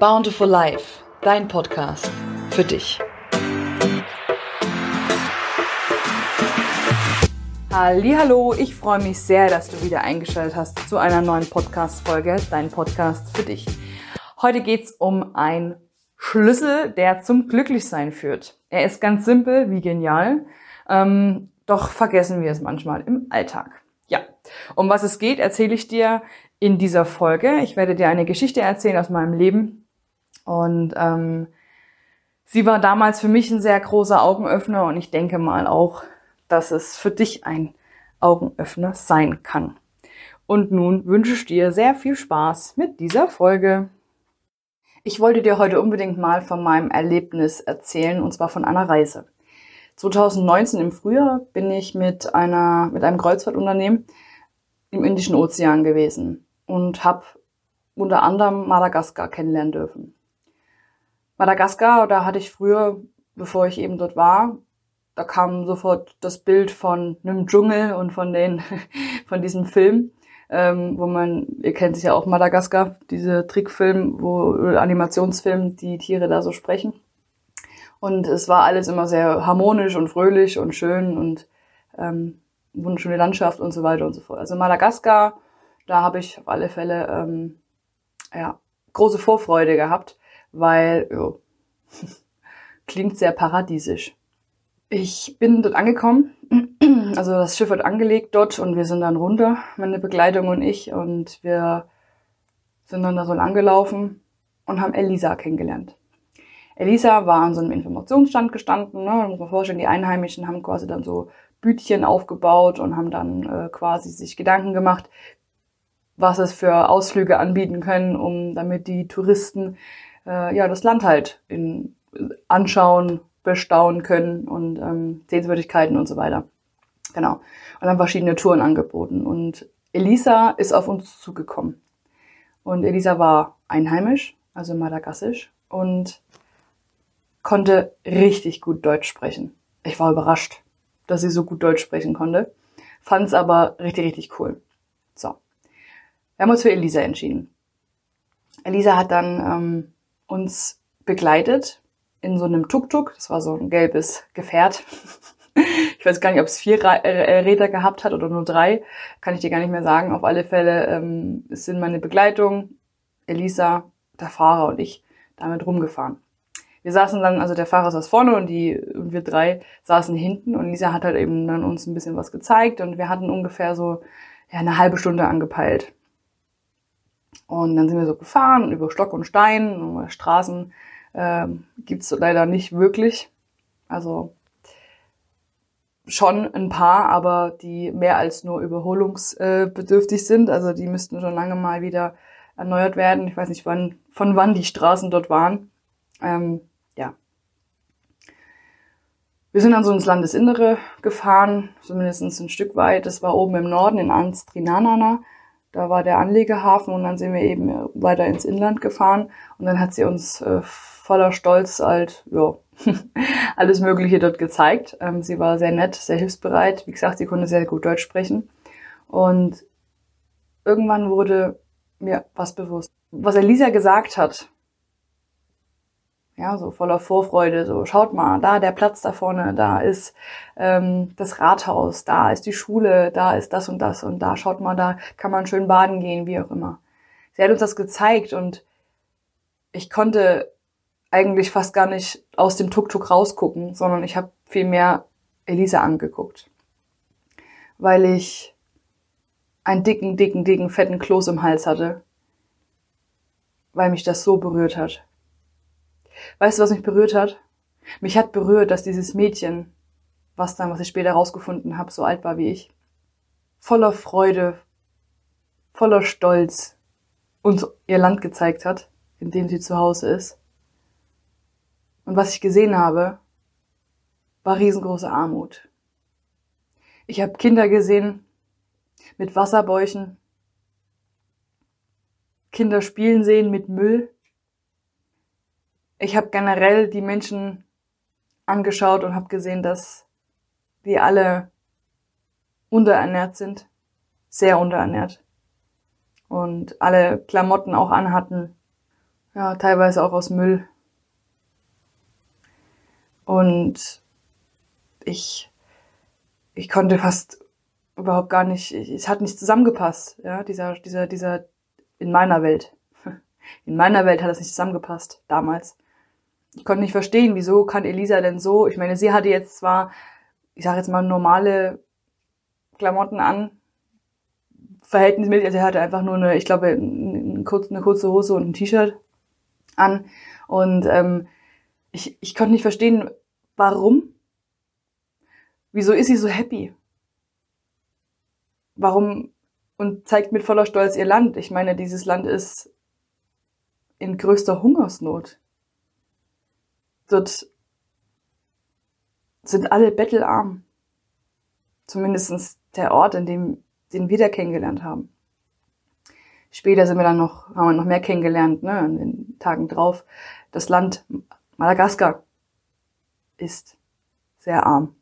Bountiful Life, dein Podcast für dich. Hallo, ich freue mich sehr, dass du wieder eingeschaltet hast zu einer neuen Podcast-Folge, dein Podcast für dich. Heute geht's um ein Schlüssel, der zum Glücklichsein führt. Er ist ganz simpel wie genial, ähm, doch vergessen wir es manchmal im Alltag. Ja, um was es geht, erzähle ich dir in dieser Folge. Ich werde dir eine Geschichte erzählen aus meinem Leben. Und ähm, sie war damals für mich ein sehr großer Augenöffner und ich denke mal auch, dass es für dich ein Augenöffner sein kann. Und nun wünsche ich dir sehr viel Spaß mit dieser Folge. Ich wollte dir heute unbedingt mal von meinem Erlebnis erzählen, und zwar von einer Reise. 2019 im Frühjahr bin ich mit einer, mit einem Kreuzfahrtunternehmen im Indischen Ozean gewesen und habe unter anderem Madagaskar kennenlernen dürfen. Madagaskar, da hatte ich früher, bevor ich eben dort war, da kam sofort das Bild von einem Dschungel und von den, von diesem Film, ähm, wo man, ihr kennt sich ja auch Madagaskar, diese Trickfilm, wo Animationsfilm, die Tiere da so sprechen. Und es war alles immer sehr harmonisch und fröhlich und schön und ähm, wunderschöne Landschaft und so weiter und so fort. Also Madagaskar da habe ich auf alle Fälle ähm, ja, große Vorfreude gehabt, weil jo, klingt sehr paradiesisch. Ich bin dort angekommen, also das Schiff wird angelegt dort und wir sind dann runter, meine Begleitung und ich, und wir sind dann da so lang gelaufen und haben Elisa kennengelernt. Elisa war an so einem Informationsstand gestanden, ne, muss man vorstellen, die Einheimischen haben quasi dann so Bütchen aufgebaut und haben dann äh, quasi sich Gedanken gemacht, was es für Ausflüge anbieten können, um damit die Touristen äh, ja das Land halt in, anschauen, bestaunen können und ähm, Sehenswürdigkeiten und so weiter. Genau. Und dann verschiedene Touren angeboten. Und Elisa ist auf uns zugekommen. Und Elisa war einheimisch, also madagassisch, und konnte richtig gut Deutsch sprechen. Ich war überrascht, dass sie so gut Deutsch sprechen konnte. Fand es aber richtig, richtig cool. Wir haben uns für Elisa entschieden. Elisa hat dann ähm, uns begleitet in so einem Tuk-Tuk. Das war so ein gelbes Gefährt. ich weiß gar nicht, ob es vier äh, Räder gehabt hat oder nur drei. Kann ich dir gar nicht mehr sagen. Auf alle Fälle ähm, sind meine Begleitung, Elisa, der Fahrer und ich damit rumgefahren. Wir saßen dann, also der Fahrer saß vorne und die und wir drei saßen hinten und Lisa hat halt eben dann uns ein bisschen was gezeigt und wir hatten ungefähr so ja, eine halbe Stunde angepeilt. Und dann sind wir so gefahren über Stock und Stein. Straßen ähm, gibt's leider nicht wirklich. Also schon ein paar, aber die mehr als nur überholungsbedürftig sind. Also die müssten schon lange mal wieder erneuert werden. Ich weiß nicht, wann, von wann die Straßen dort waren. Ähm, ja. Wir sind dann so ins Landesinnere gefahren, zumindest ein Stück weit. Das war oben im Norden in Anstrinanana. Da war der Anlegehafen und dann sind wir eben weiter ins Inland gefahren und dann hat sie uns äh, voller Stolz halt, ja, alles Mögliche dort gezeigt. Ähm, sie war sehr nett, sehr hilfsbereit. Wie gesagt, sie konnte sehr gut Deutsch sprechen. Und irgendwann wurde mir was bewusst. Was Elisa gesagt hat, ja, so voller Vorfreude, so schaut mal, da der Platz da vorne, da ist ähm, das Rathaus, da ist die Schule, da ist das und das und da schaut mal, da kann man schön baden gehen, wie auch immer. Sie hat uns das gezeigt und ich konnte eigentlich fast gar nicht aus dem Tuk-Tuk rausgucken, sondern ich habe viel mehr Elisa angeguckt, weil ich einen dicken, dicken, dicken, fetten Kloß im Hals hatte, weil mich das so berührt hat Weißt du, was mich berührt hat? Mich hat berührt, dass dieses Mädchen, was dann, was ich später rausgefunden habe, so alt war wie ich, voller Freude, voller Stolz uns ihr Land gezeigt hat, in dem sie zu Hause ist. Und was ich gesehen habe, war riesengroße Armut. Ich habe Kinder gesehen mit Wasserbäuchen, Kinder spielen sehen mit Müll, ich habe generell die Menschen angeschaut und habe gesehen, dass die alle unterernährt sind, sehr unterernährt und alle Klamotten auch anhatten, Ja, teilweise auch aus Müll. Und ich, ich konnte fast überhaupt gar nicht, es hat nicht zusammengepasst, ja, dieser, dieser, dieser, in meiner Welt. In meiner Welt hat es nicht zusammengepasst, damals. Ich konnte nicht verstehen, wieso kann Elisa denn so, ich meine, sie hatte jetzt zwar, ich sage jetzt mal, normale Klamotten an, verhältnismäßig, also er hatte einfach nur eine, ich glaube, eine kurze Hose und ein T-Shirt an. Und ähm, ich, ich konnte nicht verstehen, warum. Wieso ist sie so happy? Warum und zeigt mit voller Stolz ihr Land? Ich meine, dieses Land ist in größter Hungersnot. Dort sind alle bettelarm. Zumindestens der Ort, in dem den wir da kennengelernt haben. Später sind wir dann noch, haben wir noch mehr kennengelernt, ne, in den Tagen drauf. Das Land Madagaskar ist sehr arm.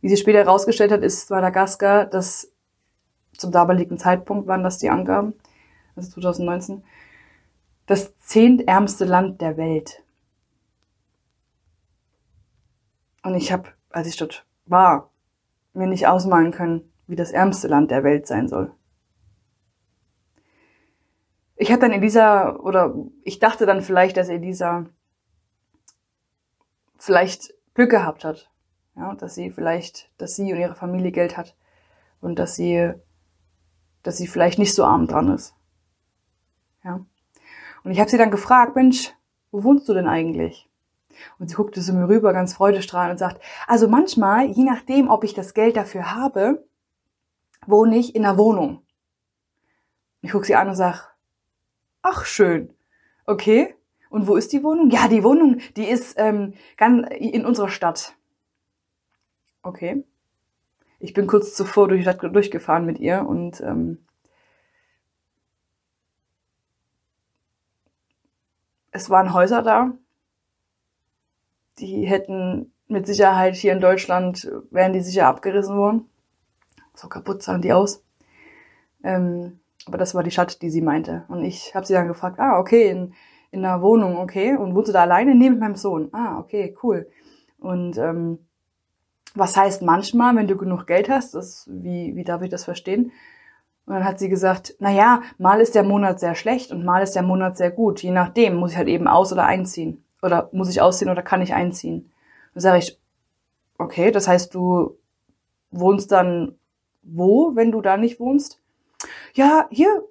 Wie sie später herausgestellt hat, ist Madagaskar das zum damaligen Zeitpunkt waren das die Angaben, also 2019, das zehntärmste Land der Welt. Und ich habe, als ich dort war, mir nicht ausmalen können, wie das ärmste Land der Welt sein soll. Ich habe dann Elisa, oder ich dachte dann vielleicht, dass Elisa vielleicht Glück gehabt hat. Ja, dass sie vielleicht, dass sie und ihre Familie Geld hat und dass sie, dass sie vielleicht nicht so arm dran ist. Ja. Und ich habe sie dann gefragt, Mensch, wo wohnst du denn eigentlich? Und sie guckte zu mir rüber, ganz freudestrahlend und sagt, also manchmal, je nachdem, ob ich das Geld dafür habe, wohne ich in einer Wohnung. Ich gucke sie an und sag, ach schön, okay. Und wo ist die Wohnung? Ja, die Wohnung, die ist ähm, ganz in unserer Stadt. Okay. Ich bin kurz zuvor durch die Stadt durchgefahren mit ihr und ähm, es waren Häuser da, die hätten mit Sicherheit hier in Deutschland, wären die sicher abgerissen worden. So kaputt sahen die aus. Ähm, aber das war die Stadt, die sie meinte. Und ich habe sie dann gefragt, ah, okay, in, in einer Wohnung, okay. Und wohnst du da alleine? Mit meinem Sohn. Ah, okay, cool. Und ähm, was heißt manchmal, wenn du genug Geld hast, das, wie, wie darf ich das verstehen? Und dann hat sie gesagt, na ja, mal ist der Monat sehr schlecht und mal ist der Monat sehr gut. Je nachdem muss ich halt eben aus- oder einziehen. Oder muss ich ausziehen oder kann ich einziehen? Dann sage ich, okay, das heißt, du wohnst dann wo, wenn du da nicht wohnst? Ja, hier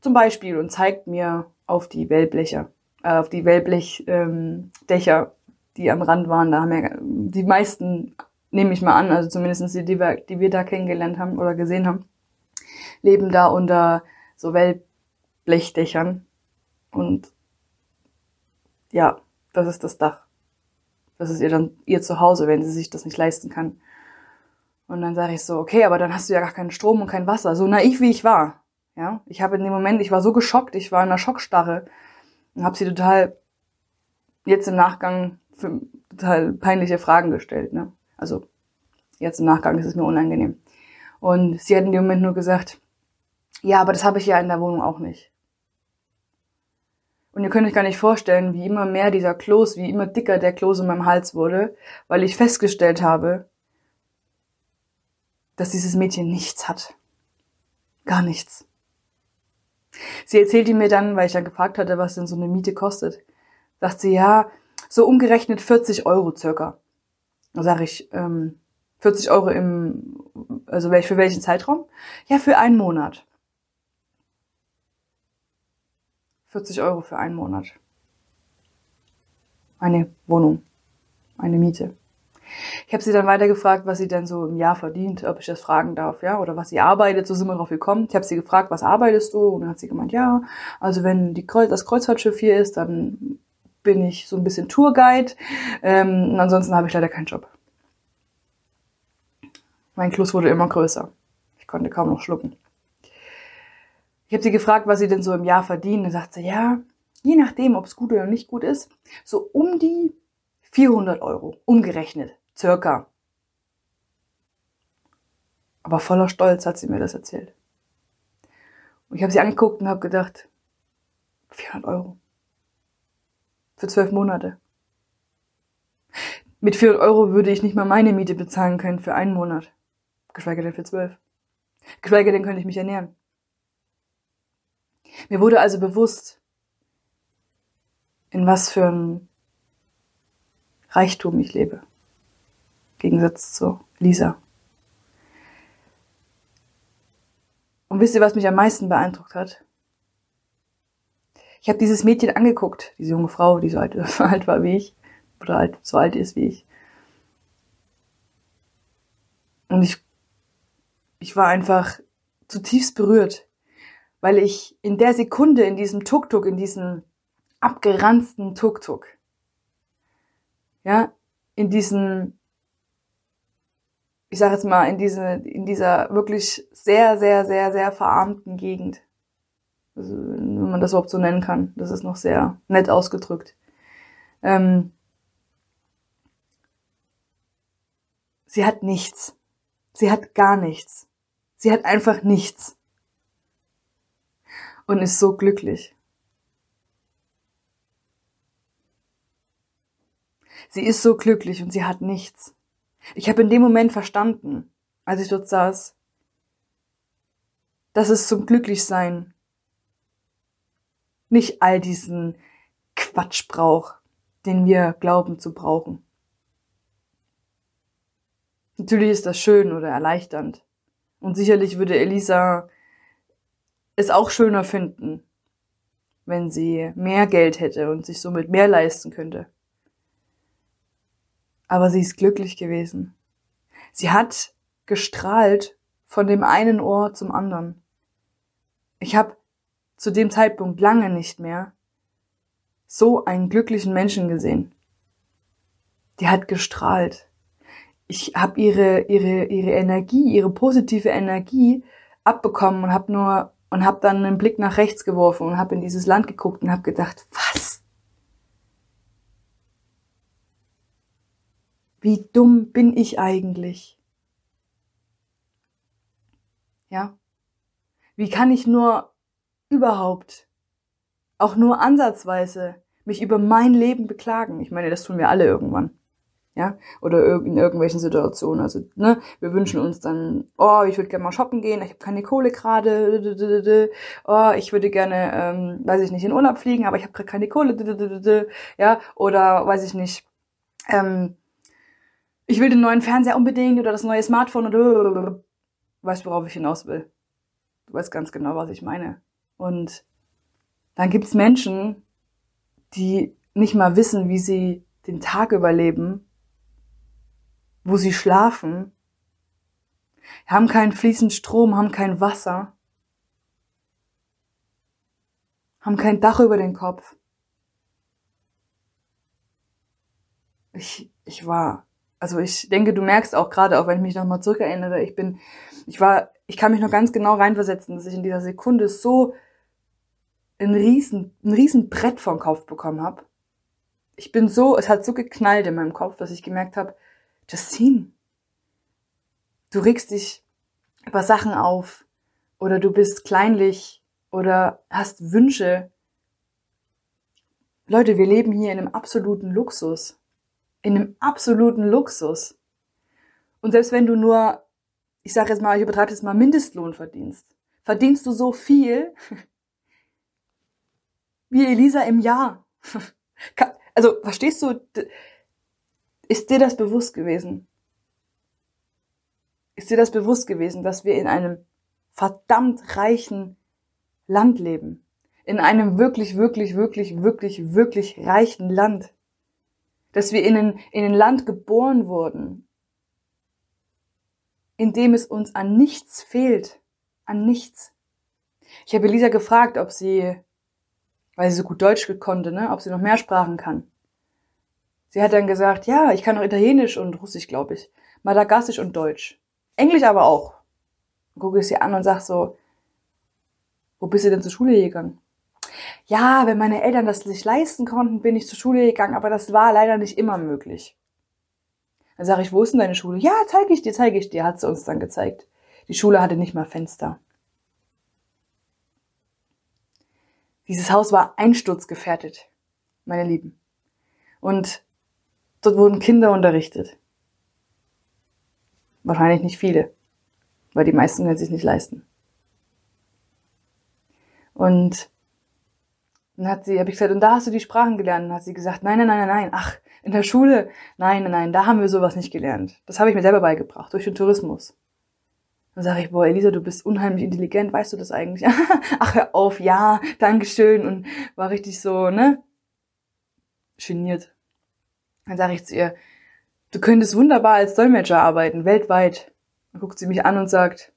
zum Beispiel und zeigt mir auf die Wellblecher, äh, auf die Wellblechdächer, ähm, die am Rand waren. Da haben ja die meisten, nehme ich mal an, also zumindest die, die wir, die wir da kennengelernt haben oder gesehen haben, leben da unter so Wellblechdächern. Und ja, das ist das Dach. Das ist ihr dann ihr Zuhause, wenn sie sich das nicht leisten kann. Und dann sage ich so, okay, aber dann hast du ja gar keinen Strom und kein Wasser. So naiv wie ich war. Ja, ich habe in dem Moment, ich war so geschockt, ich war in einer Schockstarre und habe sie total jetzt im Nachgang für total peinliche Fragen gestellt. Ne? Also jetzt im Nachgang ist es mir unangenehm. Und sie hat in dem Moment nur gesagt, ja, aber das habe ich ja in der Wohnung auch nicht. Und ihr könnt euch gar nicht vorstellen, wie immer mehr dieser Kloß, wie immer dicker der Kloß in meinem Hals wurde, weil ich festgestellt habe, dass dieses Mädchen nichts hat. Gar nichts. Sie erzählte mir dann, weil ich dann gefragt hatte, was denn so eine Miete kostet, sagt sie, ja, so umgerechnet 40 Euro circa. Da sage ich, ähm, 40 Euro im, also für welchen Zeitraum? Ja, für einen Monat. 40 Euro für einen Monat. Eine Wohnung, eine Miete. Ich habe sie dann weiter gefragt, was sie denn so im Jahr verdient, ob ich das fragen darf, ja, oder was sie arbeitet. So sind wir drauf gekommen. Ich habe sie gefragt, was arbeitest du? Und dann hat sie gemeint, ja, also wenn die das Kreuzfahrtschiff hier ist, dann bin ich so ein bisschen Tourguide. Ähm, und ansonsten habe ich leider keinen Job. Mein Kloß wurde immer größer. Ich konnte kaum noch schlucken. Ich habe sie gefragt, was sie denn so im Jahr verdienen. Da sagt sie, ja, je nachdem, ob es gut oder nicht gut ist, so um die 400 Euro, umgerechnet, circa. Aber voller Stolz hat sie mir das erzählt. Und ich habe sie angeguckt und habe gedacht, 400 Euro. Für zwölf Monate. Mit 400 Euro würde ich nicht mal meine Miete bezahlen können für einen Monat. Geschweige denn für zwölf. Geschweige denn könnte ich mich ernähren. Mir wurde also bewusst, in was für ein Reichtum ich lebe. Gegensatz zu Lisa. Und wisst ihr, was mich am meisten beeindruckt hat? Ich habe dieses Mädchen angeguckt, diese junge Frau, die so alt, so alt war wie ich, oder alt, so alt ist wie ich. Und ich, ich war einfach zutiefst berührt, weil ich in der Sekunde, in diesem Tuk-Tuk, in diesem abgeranzten Tuk-Tuk, ja, in diesem, ich sage jetzt mal, in, diese, in dieser wirklich sehr, sehr, sehr, sehr verarmten Gegend, also, wenn man das überhaupt so nennen kann, das ist noch sehr nett ausgedrückt. Ähm, sie hat nichts. Sie hat gar nichts. Sie hat einfach nichts. Und ist so glücklich. Sie ist so glücklich und sie hat nichts. Ich habe in dem Moment verstanden, als ich dort saß, dass es zum Glücklichsein nicht all diesen Quatsch braucht, den wir glauben zu brauchen. Natürlich ist das schön oder erleichternd. Und sicherlich würde Elisa es auch schöner finden, wenn sie mehr Geld hätte und sich somit mehr leisten könnte. Aber sie ist glücklich gewesen. Sie hat gestrahlt von dem einen Ohr zum anderen. Ich habe zu dem Zeitpunkt lange nicht mehr so einen glücklichen Menschen gesehen. Die hat gestrahlt. Ich habe ihre ihre ihre Energie, ihre positive Energie abbekommen und habe nur und habe dann einen Blick nach rechts geworfen und habe in dieses Land geguckt und habe gedacht, was? Wie dumm bin ich eigentlich? Ja? Wie kann ich nur überhaupt auch nur ansatzweise mich über mein Leben beklagen. Ich meine, das tun wir alle irgendwann. Ja, oder in irgendwelchen Situationen. Also, ne, wir wünschen uns dann, oh, ich würde gerne mal shoppen gehen, ich habe keine Kohle gerade, oh, ich würde gerne, ähm, weiß ich nicht, in Urlaub fliegen, aber ich habe gerade keine Kohle, ja, oder weiß ich nicht, ähm, ich will den neuen Fernseher unbedingt oder das neue Smartphone oder weißt, worauf ich hinaus will. Du weißt ganz genau, was ich meine. Und dann gibt's Menschen, die nicht mal wissen, wie sie den Tag überleben, wo sie schlafen, haben keinen fließenden Strom, haben kein Wasser, haben kein Dach über den Kopf. Ich, ich war, also ich denke, du merkst auch gerade, auch wenn ich mich nochmal zurückerinnere, ich bin, ich war, ich kann mich noch ganz genau reinversetzen, dass ich in dieser Sekunde so ein riesen, ein riesen Brett vom Kopf bekommen habe. Ich bin so, es hat so geknallt in meinem Kopf, dass ich gemerkt habe, Justine, du regst dich über Sachen auf oder du bist kleinlich oder hast Wünsche. Leute, wir leben hier in einem absoluten Luxus. In einem absoluten Luxus. Und selbst wenn du nur, ich sage jetzt mal, ich übertreibe jetzt mal Mindestlohn verdienst, verdienst du so viel, wie Elisa im Jahr. Also, verstehst du, ist dir das bewusst gewesen? Ist dir das bewusst gewesen, dass wir in einem verdammt reichen Land leben? In einem wirklich, wirklich, wirklich, wirklich, wirklich reichen Land. Dass wir in ein, in ein Land geboren wurden, in dem es uns an nichts fehlt. An nichts. Ich habe Elisa gefragt, ob sie weil sie so gut Deutsch konnte, ne, ob sie noch mehr Sprachen kann. Sie hat dann gesagt, ja, ich kann noch Italienisch und Russisch, glaube ich. Madagassisch und Deutsch. Englisch aber auch. Gucke ich sie an und sag so, wo bist du denn zur Schule gegangen? Ja, wenn meine Eltern das sich leisten konnten, bin ich zur Schule gegangen, aber das war leider nicht immer möglich. Dann sage ich, wo ist denn deine Schule? Ja, zeige ich dir, zeige ich dir, hat sie uns dann gezeigt. Die Schule hatte nicht mal Fenster. Dieses Haus war einsturzgefährdet, meine Lieben. Und dort wurden Kinder unterrichtet. Wahrscheinlich nicht viele, weil die meisten können sich nicht leisten. Und dann hat sie, habe ich gesagt, und da hast du die Sprachen gelernt. Und hat sie gesagt, nein, nein, nein, nein, nein. Ach, in der Schule, nein, nein, nein, da haben wir sowas nicht gelernt. Das habe ich mir selber beigebracht, durch den Tourismus. Dann sage ich, boah, Elisa, du bist unheimlich intelligent, weißt du das eigentlich? Ach, hör auf, ja, Dankeschön. Und war richtig so, ne? Geniert. Dann sage ich zu ihr, du könntest wunderbar als Dolmetscher arbeiten, weltweit. Dann guckt sie mich an und sagt,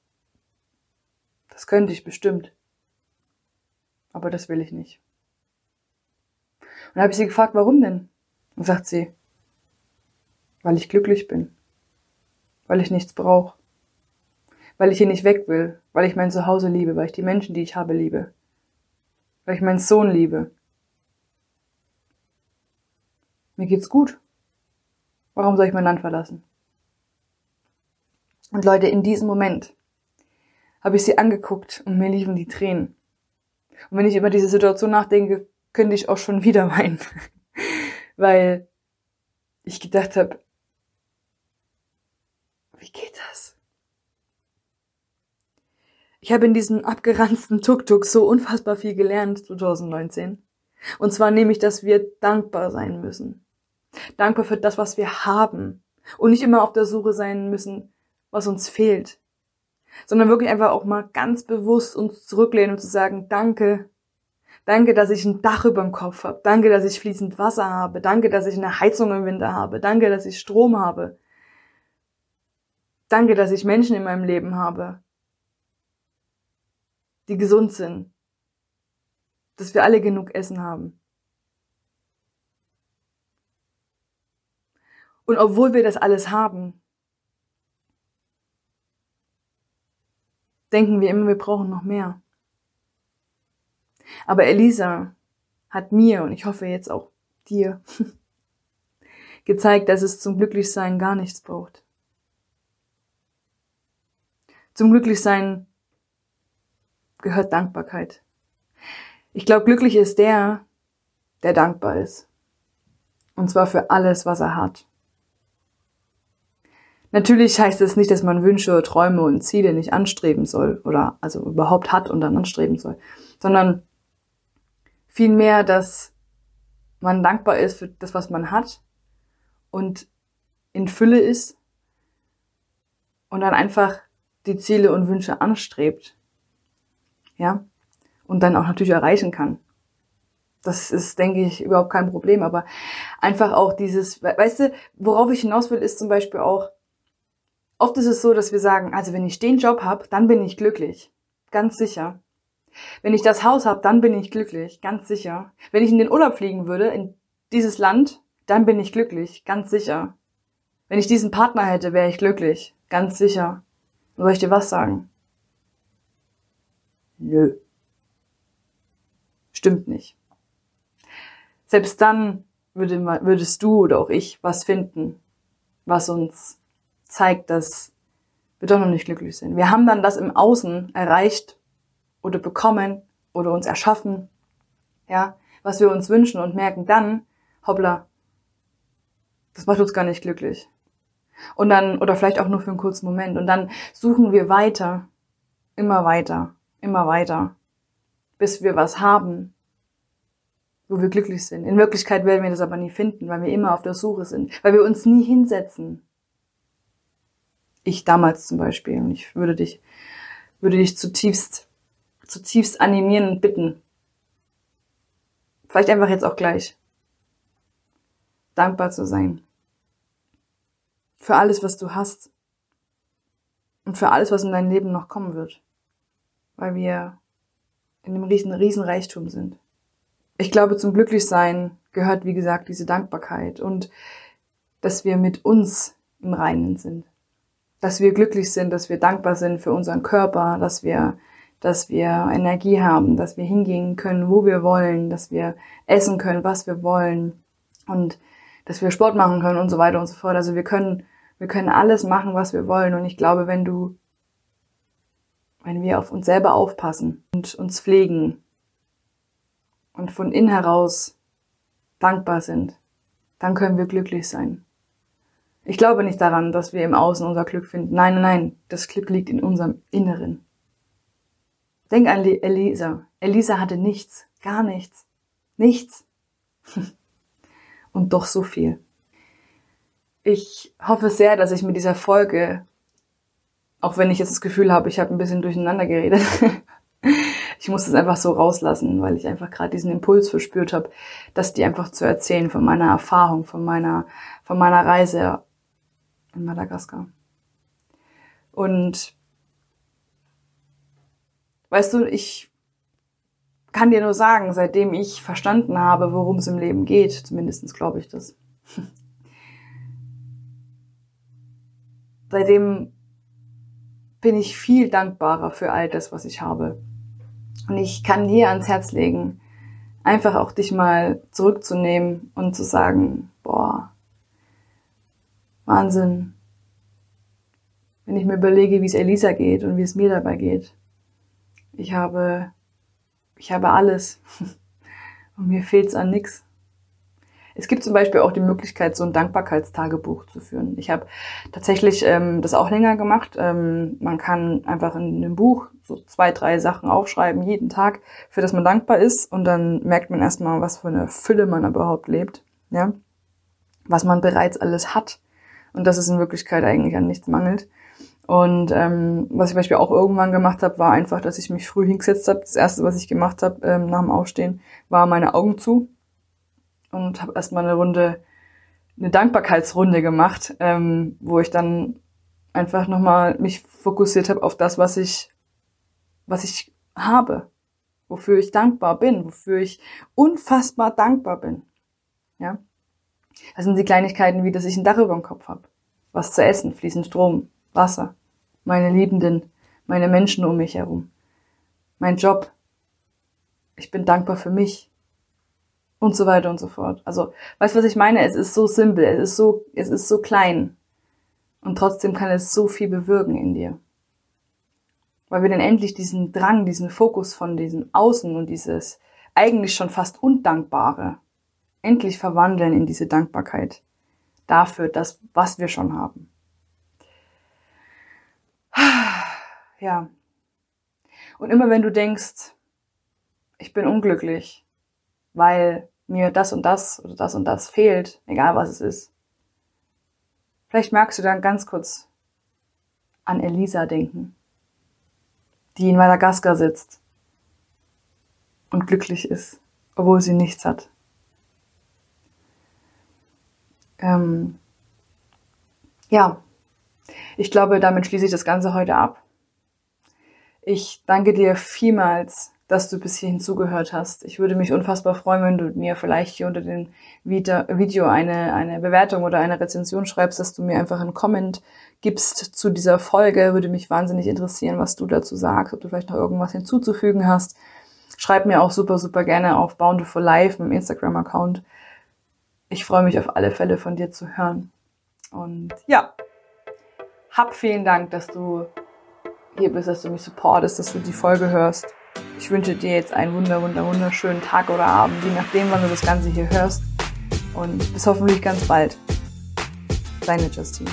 das könnte ich bestimmt. Aber das will ich nicht. Und habe ich sie gefragt, warum denn? Und sagt sie, weil ich glücklich bin, weil ich nichts brauche, weil ich hier nicht weg will, weil ich mein Zuhause liebe, weil ich die Menschen, die ich habe, liebe, weil ich meinen Sohn liebe. Mir geht's gut. Warum soll ich mein Land verlassen? Und Leute, in diesem Moment habe ich sie angeguckt und mir liefen die Tränen. Und wenn ich über diese Situation nachdenke, könnte ich auch schon wieder weinen. Weil ich gedacht habe, wie geht das? Ich habe in diesem abgeranzten Tuk-Tuk so unfassbar viel gelernt 2019. Und zwar nämlich, dass wir dankbar sein müssen. Dankbar für das, was wir haben. Und nicht immer auf der Suche sein müssen, was uns fehlt. Sondern wirklich einfach auch mal ganz bewusst uns zurücklehnen und zu sagen, danke, Danke, dass ich ein Dach über dem Kopf habe. Danke, dass ich fließend Wasser habe. Danke, dass ich eine Heizung im Winter habe. Danke, dass ich Strom habe. Danke, dass ich Menschen in meinem Leben habe, die gesund sind. Dass wir alle genug Essen haben. Und obwohl wir das alles haben, denken wir immer, wir brauchen noch mehr. Aber Elisa hat mir und ich hoffe jetzt auch dir gezeigt, dass es zum Glücklichsein gar nichts braucht. Zum Glücklichsein gehört Dankbarkeit. Ich glaube, glücklich ist der, der dankbar ist. Und zwar für alles, was er hat. Natürlich heißt es nicht, dass man Wünsche, Träume und Ziele nicht anstreben soll oder also überhaupt hat und dann anstreben soll, sondern Vielmehr, dass man dankbar ist für das, was man hat und in Fülle ist und dann einfach die Ziele und Wünsche anstrebt. Ja? Und dann auch natürlich erreichen kann. Das ist, denke ich, überhaupt kein Problem. Aber einfach auch dieses, weißt du, worauf ich hinaus will, ist zum Beispiel auch, oft ist es so, dass wir sagen, also wenn ich den Job habe, dann bin ich glücklich. Ganz sicher. Wenn ich das Haus habe, dann bin ich glücklich, ganz sicher. Wenn ich in den Urlaub fliegen würde, in dieses Land, dann bin ich glücklich, ganz sicher. Wenn ich diesen Partner hätte, wäre ich glücklich, ganz sicher. soll ich dir was sagen? Nö. Stimmt nicht. Selbst dann würde, würdest du oder auch ich was finden, was uns zeigt, dass wir doch noch nicht glücklich sind. Wir haben dann das im Außen erreicht, oder bekommen oder uns erschaffen, ja, was wir uns wünschen und merken dann, hoppla, das macht uns gar nicht glücklich. Und dann, oder vielleicht auch nur für einen kurzen Moment. Und dann suchen wir weiter, immer weiter, immer weiter, bis wir was haben, wo wir glücklich sind. In Wirklichkeit werden wir das aber nie finden, weil wir immer auf der Suche sind, weil wir uns nie hinsetzen. Ich damals zum Beispiel. Und ich würde dich, würde dich zutiefst zutiefst animieren und bitten. Vielleicht einfach jetzt auch gleich. Dankbar zu sein. Für alles, was du hast. Und für alles, was in dein Leben noch kommen wird. Weil wir in einem riesen, riesen Reichtum sind. Ich glaube, zum Glücklichsein gehört, wie gesagt, diese Dankbarkeit und dass wir mit uns im Reinen sind. Dass wir glücklich sind, dass wir dankbar sind für unseren Körper, dass wir dass wir Energie haben, dass wir hingehen können, wo wir wollen, dass wir essen können, was wir wollen und dass wir Sport machen können und so weiter und so fort. Also wir können, wir können alles machen, was wir wollen. Und ich glaube, wenn du, wenn wir auf uns selber aufpassen und uns pflegen und von innen heraus dankbar sind, dann können wir glücklich sein. Ich glaube nicht daran, dass wir im Außen unser Glück finden. Nein, nein, nein, das Glück liegt in unserem Inneren. Denk an Elisa. Elisa hatte nichts, gar nichts, nichts. Und doch so viel. Ich hoffe sehr, dass ich mit dieser Folge, auch wenn ich jetzt das Gefühl habe, ich habe ein bisschen durcheinander geredet, ich muss es einfach so rauslassen, weil ich einfach gerade diesen Impuls verspürt habe, dass die einfach zu erzählen von meiner Erfahrung, von meiner, von meiner Reise in Madagaskar. Und weißt du, ich kann dir nur sagen, seitdem ich verstanden habe, worum es im Leben geht, zumindestens glaube ich das. seitdem bin ich viel dankbarer für all das, was ich habe. Und ich kann dir ans Herz legen, einfach auch dich mal zurückzunehmen und zu sagen, boah, Wahnsinn. Wenn ich mir überlege, wie es Elisa geht und wie es mir dabei geht. Ich habe, ich habe alles. Und mir fehlt es an nichts. Es gibt zum Beispiel auch die Möglichkeit, so ein Dankbarkeitstagebuch zu führen. Ich habe tatsächlich ähm, das auch länger gemacht. Ähm, man kann einfach in einem Buch so zwei, drei Sachen aufschreiben, jeden Tag, für das man dankbar ist. Und dann merkt man erstmal, was für eine Fülle man überhaupt lebt. Ja? Was man bereits alles hat. Und dass es in Wirklichkeit eigentlich an nichts mangelt. Und ähm, was ich zum Beispiel auch irgendwann gemacht habe, war einfach, dass ich mich früh hingesetzt habe. Das erste, was ich gemacht habe ähm, nach dem Aufstehen, war meine Augen zu und habe erstmal eine Runde, eine Dankbarkeitsrunde gemacht, ähm, wo ich dann einfach nochmal mich fokussiert habe auf das, was ich, was ich habe, wofür ich dankbar bin, wofür ich unfassbar dankbar bin. Ja, das sind die Kleinigkeiten, wie dass ich ein Dach über dem Kopf habe, was zu essen, fließend Strom, Wasser, meine Liebenden, meine Menschen um mich herum, mein Job. Ich bin dankbar für mich, und so weiter und so fort. Also, weißt du, was ich meine? Es ist so simpel, es ist so, es ist so klein. Und trotzdem kann es so viel bewirken in dir. Weil wir dann endlich diesen Drang, diesen Fokus von diesem Außen und dieses eigentlich schon fast Undankbare endlich verwandeln in diese Dankbarkeit dafür, das, was wir schon haben. Ja. Und immer wenn du denkst, ich bin unglücklich, weil mir das und das oder das und das fehlt, egal was es ist. Vielleicht magst du dann ganz kurz an Elisa denken, die in Madagaskar sitzt und glücklich ist, obwohl sie nichts hat. Ähm, ja, ich glaube, damit schließe ich das Ganze heute ab. Ich danke dir vielmals dass du bis hierhin zugehört hast. Ich würde mich unfassbar freuen, wenn du mir vielleicht hier unter dem Video eine, eine Bewertung oder eine Rezension schreibst, dass du mir einfach einen Comment gibst zu dieser Folge. Würde mich wahnsinnig interessieren, was du dazu sagst, ob du vielleicht noch irgendwas hinzuzufügen hast. Schreib mir auch super, super gerne auf Bountiful Life, im Instagram-Account. Ich freue mich auf alle Fälle von dir zu hören. Und ja, hab vielen Dank, dass du hier bist, dass du mich supportest, dass du die Folge hörst. Ich wünsche dir jetzt einen wunder, wunder, wunderschönen Tag oder Abend, je nachdem, wann du das Ganze hier hörst. Und bis hoffentlich ganz bald. Deine Justine.